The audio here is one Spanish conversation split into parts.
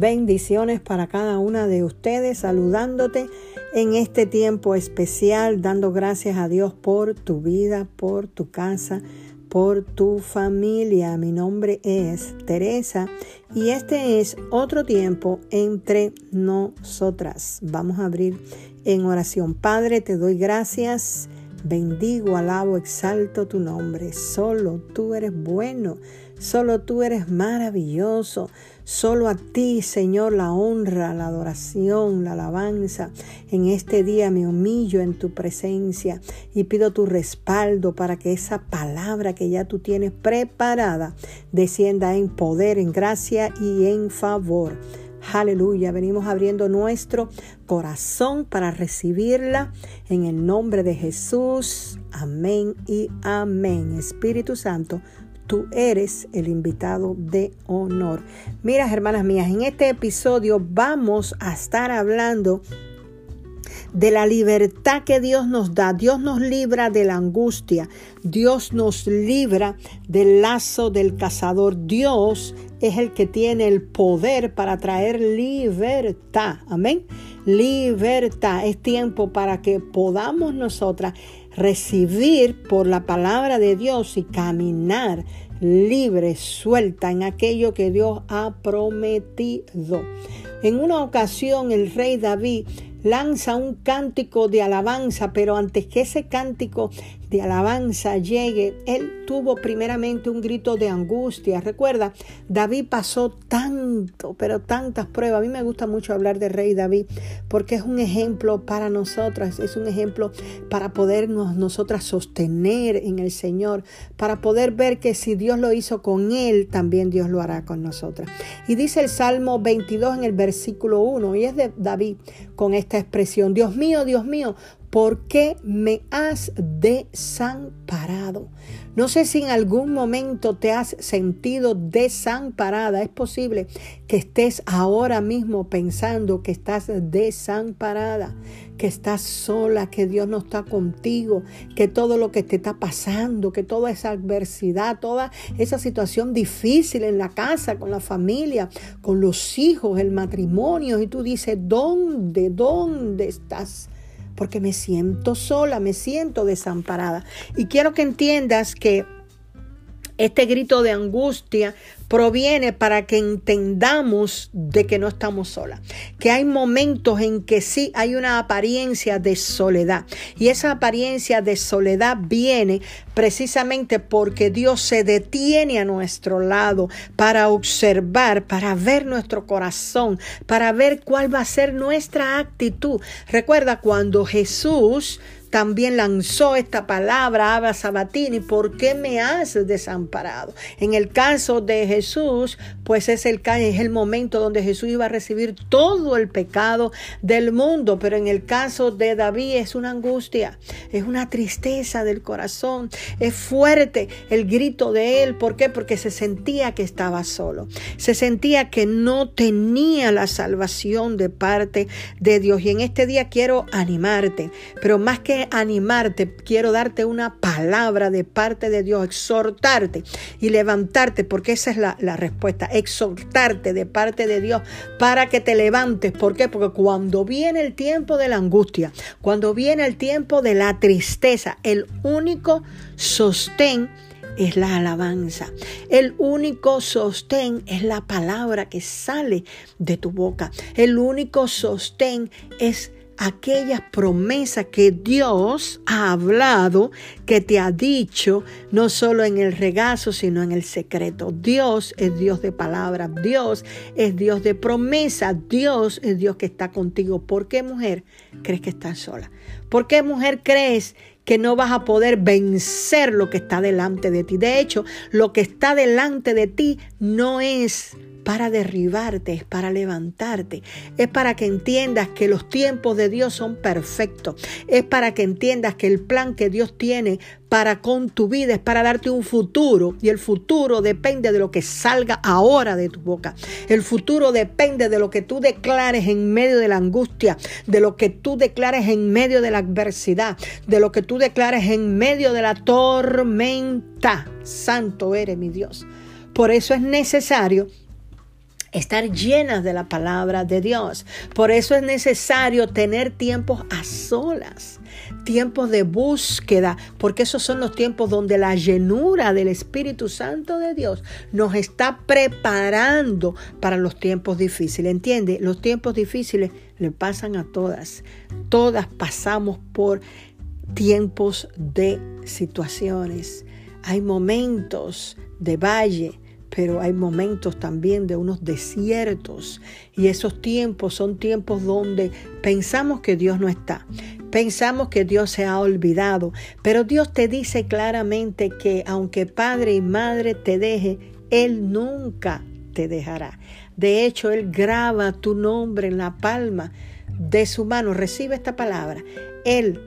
Bendiciones para cada una de ustedes, saludándote en este tiempo especial, dando gracias a Dios por tu vida, por tu casa, por tu familia. Mi nombre es Teresa y este es otro tiempo entre nosotras. Vamos a abrir en oración. Padre, te doy gracias. Bendigo, alabo, exalto tu nombre. Solo tú eres bueno. Solo tú eres maravilloso. Solo a ti, Señor, la honra, la adoración, la alabanza. En este día me humillo en tu presencia y pido tu respaldo para que esa palabra que ya tú tienes preparada descienda en poder, en gracia y en favor. Aleluya, venimos abriendo nuestro corazón para recibirla en el nombre de Jesús. Amén y amén. Espíritu Santo, tú eres el invitado de honor. Mira, hermanas mías, en este episodio vamos a estar hablando de la libertad que Dios nos da. Dios nos libra de la angustia. Dios nos libra del lazo del cazador. Dios es el que tiene el poder para traer libertad. Amén. Libertad. Es tiempo para que podamos nosotras recibir por la palabra de Dios y caminar libre, suelta en aquello que Dios ha prometido. En una ocasión el rey David lanza un cántico de alabanza, pero antes que ese cántico de alabanza llegue, él tuvo primeramente un grito de angustia. Recuerda, David pasó tanto, pero tantas pruebas. A mí me gusta mucho hablar de rey David porque es un ejemplo para nosotras, es un ejemplo para podernos nosotras sostener en el Señor, para poder ver que si Dios lo hizo con él, también Dios lo hará con nosotras. Y dice el Salmo 22 en el versículo 1, y es de David con esta expresión, Dios mío, Dios mío, ¿Por qué me has desamparado? No sé si en algún momento te has sentido desamparada. Es posible que estés ahora mismo pensando que estás desamparada, que estás sola, que Dios no está contigo, que todo lo que te está pasando, que toda esa adversidad, toda esa situación difícil en la casa, con la familia, con los hijos, el matrimonio, y tú dices, ¿dónde, dónde estás? Porque me siento sola, me siento desamparada. Y quiero que entiendas que este grito de angustia proviene para que entendamos de que no estamos solas, que hay momentos en que sí hay una apariencia de soledad y esa apariencia de soledad viene precisamente porque Dios se detiene a nuestro lado para observar, para ver nuestro corazón, para ver cuál va a ser nuestra actitud. Recuerda cuando Jesús también lanzó esta palabra, Abba Sabatini, ¿por qué me has desamparado? En el caso de Jesús, pues es el, es el momento donde Jesús iba a recibir todo el pecado del mundo, pero en el caso de David es una angustia, es una tristeza del corazón, es fuerte el grito de él, ¿por qué? Porque se sentía que estaba solo, se sentía que no tenía la salvación de parte de Dios. Y en este día quiero animarte, pero más que animarte, quiero darte una palabra de parte de Dios, exhortarte y levantarte, porque esa es la, la respuesta, exhortarte de parte de Dios para que te levantes. ¿Por qué? Porque cuando viene el tiempo de la angustia, cuando viene el tiempo de la tristeza, el único sostén es la alabanza. El único sostén es la palabra que sale de tu boca. El único sostén es aquellas promesas que Dios ha hablado, que te ha dicho, no solo en el regazo, sino en el secreto. Dios es Dios de palabras, Dios es Dios de promesa, Dios es Dios que está contigo. ¿Por qué mujer crees que estás sola? ¿Por qué mujer crees que no vas a poder vencer lo que está delante de ti. De hecho, lo que está delante de ti no es para derribarte, es para levantarte, es para que entiendas que los tiempos de Dios son perfectos, es para que entiendas que el plan que Dios tiene para con tu vida es para darte un futuro y el futuro depende de lo que salga ahora de tu boca. El futuro depende de lo que tú declares en medio de la angustia, de lo que tú declares en medio de la adversidad, de lo que tú declares en medio de la tormenta. Santo eres mi Dios. Por eso es necesario estar llenas de la palabra de Dios. Por eso es necesario tener tiempos a solas, tiempos de búsqueda, porque esos son los tiempos donde la llenura del Espíritu Santo de Dios nos está preparando para los tiempos difíciles. ¿Entiende? Los tiempos difíciles le pasan a todas. Todas pasamos por tiempos de situaciones. Hay momentos de valle, pero hay momentos también de unos desiertos y esos tiempos son tiempos donde pensamos que Dios no está, pensamos que Dios se ha olvidado, pero Dios te dice claramente que aunque padre y madre te deje, Él nunca te dejará. De hecho, Él graba tu nombre en la palma de su mano. Recibe esta palabra. Él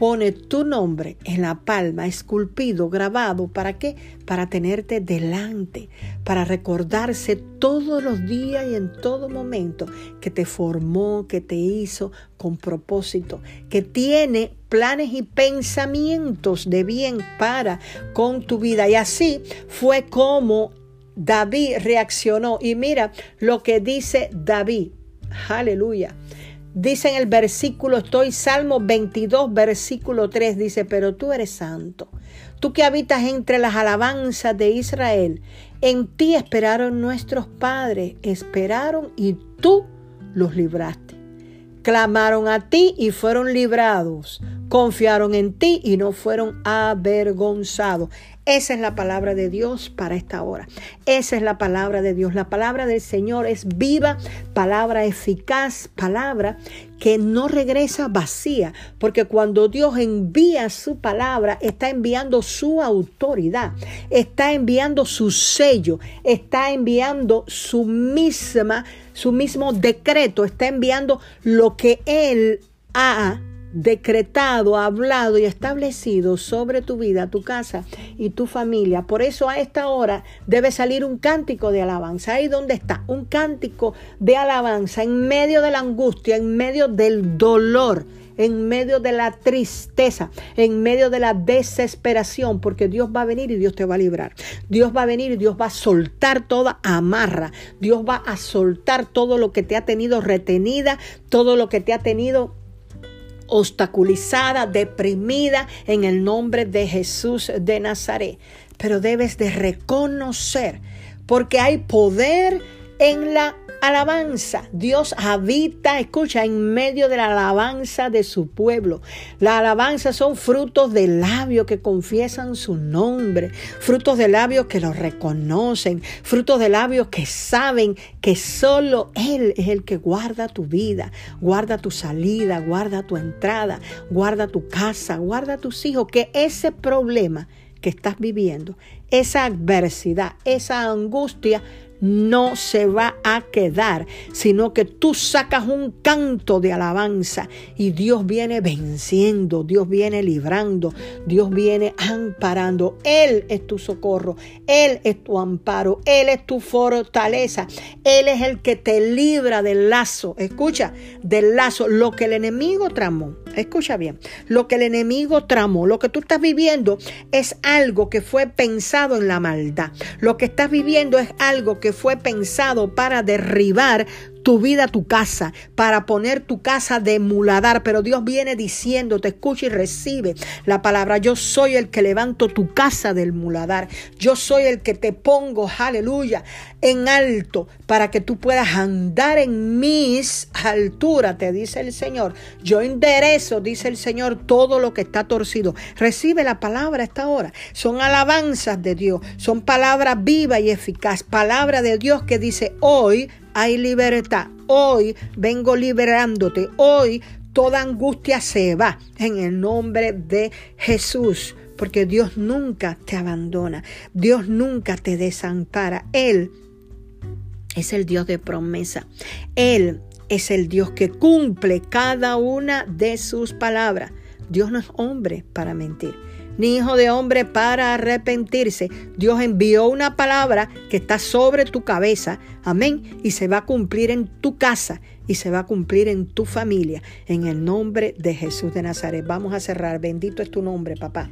pone tu nombre en la palma, esculpido, grabado. ¿Para qué? Para tenerte delante, para recordarse todos los días y en todo momento que te formó, que te hizo con propósito, que tiene planes y pensamientos de bien para con tu vida. Y así fue como David reaccionó. Y mira lo que dice David. Aleluya. Dice en el versículo, estoy Salmo 22, versículo 3, dice, pero tú eres santo. Tú que habitas entre las alabanzas de Israel, en ti esperaron nuestros padres, esperaron y tú los libraste. Clamaron a ti y fueron librados. Confiaron en ti y no fueron avergonzados. Esa es la palabra de Dios para esta hora. Esa es la palabra de Dios. La palabra del Señor es viva, palabra eficaz, palabra que no regresa vacía, porque cuando Dios envía su palabra, está enviando su autoridad, está enviando su sello, está enviando su misma, su mismo decreto, está enviando lo que Él ha decretado, hablado y establecido sobre tu vida, tu casa y tu familia. Por eso a esta hora debe salir un cántico de alabanza. Ahí donde está, un cántico de alabanza en medio de la angustia, en medio del dolor en medio de la tristeza, en medio de la desesperación, porque Dios va a venir y Dios te va a librar. Dios va a venir y Dios va a soltar toda amarra. Dios va a soltar todo lo que te ha tenido retenida, todo lo que te ha tenido obstaculizada, deprimida en el nombre de Jesús de Nazaret. Pero debes de reconocer, porque hay poder en la alabanza. Dios habita, escucha, en medio de la alabanza de su pueblo. La alabanza son frutos de labios que confiesan su nombre, frutos de labios que lo reconocen, frutos de labios que saben que solo Él es el que guarda tu vida, guarda tu salida, guarda tu entrada, guarda tu casa, guarda tus hijos, que ese problema que estás viviendo, esa adversidad, esa angustia, no se va a quedar, sino que tú sacas un canto de alabanza y Dios viene venciendo, Dios viene librando, Dios viene amparando. Él es tu socorro, Él es tu amparo, Él es tu fortaleza, Él es el que te libra del lazo, escucha, del lazo, lo que el enemigo tramó. Escucha bien, lo que el enemigo tramó, lo que tú estás viviendo es algo que fue pensado en la maldad. Lo que estás viviendo es algo que fue pensado para derribar tu vida, tu casa, para poner tu casa de muladar. Pero Dios viene diciendo, te escucha y recibe la palabra. Yo soy el que levanto tu casa del muladar. Yo soy el que te pongo, aleluya, en alto para que tú puedas andar en mis alturas, te dice el Señor. Yo enderezo, dice el Señor, todo lo que está torcido. Recibe la palabra esta hora. Son alabanzas de Dios, son palabras vivas y eficaz. Palabra de Dios que dice, hoy hay libertad. Hoy vengo liberándote. Hoy toda angustia se va en el nombre de Jesús. Porque Dios nunca te abandona. Dios nunca te desampara. Él es el Dios de promesa. Él es el Dios que cumple cada una de sus palabras. Dios no es hombre para mentir ni hijo de hombre para arrepentirse. Dios envió una palabra que está sobre tu cabeza. Amén. Y se va a cumplir en tu casa, y se va a cumplir en tu familia, en el nombre de Jesús de Nazaret. Vamos a cerrar. Bendito es tu nombre, papá.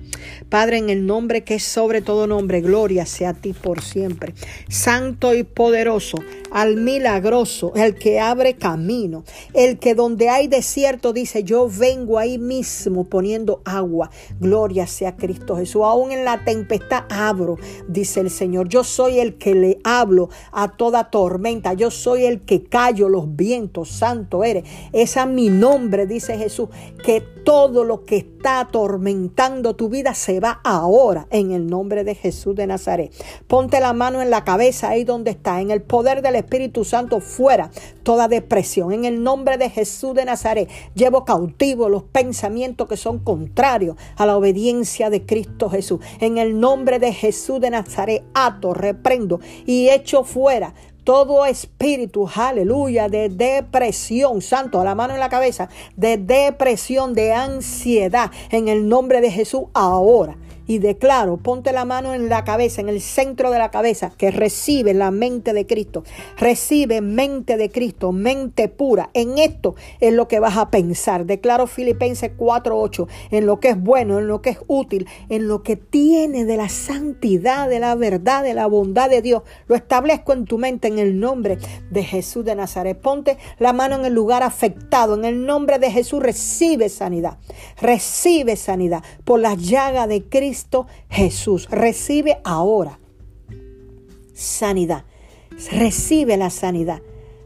Padre, en el nombre que es sobre todo nombre, gloria sea a ti por siempre. Santo y poderoso, al milagroso, el que abre camino, el que donde hay desierto dice, yo vengo ahí mismo poniendo agua. Gloria sea Cristo Jesús. Aún en la tempestad abro, dice el Señor. Yo soy el que le hablo a toda tormenta. Yo soy el que callo los vientos. Santo eres. Es mi nombre, dice Jesús. Que todo lo que está atormentando tu vida se va ahora en el nombre de Jesús de Nazaret. Ponte la mano en la cabeza ahí donde está. En el poder del Espíritu Santo fuera toda depresión. En el nombre de Jesús de Nazaret llevo cautivo los pensamientos que son contrarios a la obediencia de Cristo Jesús. En el nombre de Jesús de Nazaret ato, reprendo y echo fuera todo espíritu, aleluya, de depresión, santo, a la mano en la cabeza, de depresión, de ansiedad, en el nombre de Jesús ahora y declaro, ponte la mano en la cabeza, en el centro de la cabeza, que recibe la mente de Cristo. Recibe mente de Cristo, mente pura. En esto es lo que vas a pensar. Declaro Filipenses 4:8, en lo que es bueno, en lo que es útil, en lo que tiene de la santidad, de la verdad, de la bondad de Dios. Lo establezco en tu mente en el nombre de Jesús de Nazaret. Ponte la mano en el lugar afectado. En el nombre de Jesús recibe sanidad. Recibe sanidad por las llagas de Cristo Jesús. Recibe ahora sanidad. Recibe la sanidad.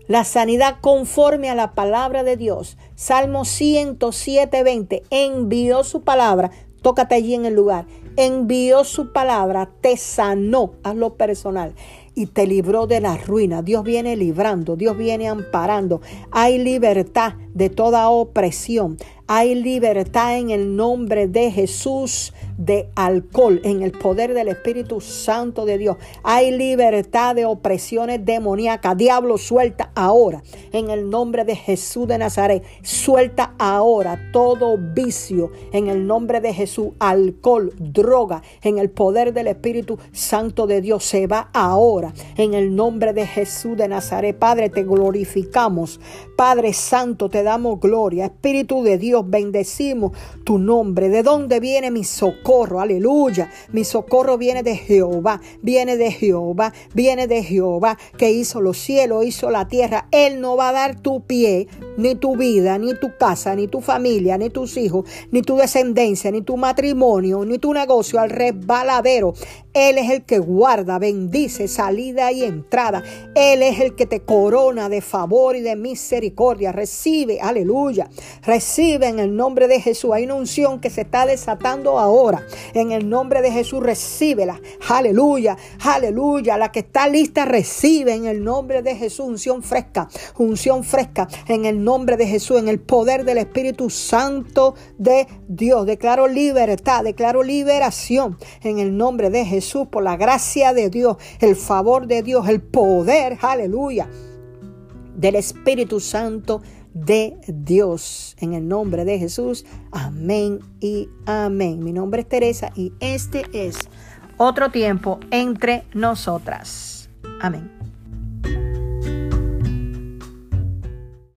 La sanidad conforme a la palabra de Dios. Salmo 107, 20. Envió su palabra. Tócate allí en el lugar. Envió su palabra. Te sanó. Hazlo personal y te libró de la ruina. Dios viene librando, Dios viene amparando. Hay libertad de toda opresión. Hay libertad en el nombre de Jesús de alcohol, en el poder del Espíritu Santo de Dios. Hay libertad de opresiones demoníacas. Diablo, suelta ahora, en el nombre de Jesús de Nazaret. Suelta ahora todo vicio, en el nombre de Jesús. Alcohol, droga, en el poder del Espíritu Santo de Dios. Se va ahora, en el nombre de Jesús de Nazaret. Padre, te glorificamos. Padre Santo, te damos gloria. Espíritu de Dios, bendecimos tu nombre. ¿De dónde viene mi socorro? Aleluya. Mi socorro viene de Jehová, viene de Jehová, viene de Jehová que hizo los cielos, hizo la tierra. Él no va a dar tu pie, ni tu vida, ni tu casa, ni tu familia, ni tus hijos, ni tu descendencia, ni tu matrimonio, ni tu negocio al resbaladero. Él es el que guarda, bendice salida y entrada. Él es el que te corona de favor y de misericordia. Recibe, aleluya. Recibe en el nombre de Jesús. Hay una unción que se está desatando ahora. En el nombre de Jesús, recíbela. Aleluya, aleluya. La que está lista, recibe en el nombre de Jesús. Unción fresca, unción fresca. En el nombre de Jesús, en el poder del Espíritu Santo de Dios. Declaro libertad, declaro liberación en el nombre de Jesús. Por la gracia de Dios, el favor de Dios, el poder, aleluya, del Espíritu Santo de Dios. En el nombre de Jesús, amén y amén. Mi nombre es Teresa y este es otro tiempo entre nosotras. Amén.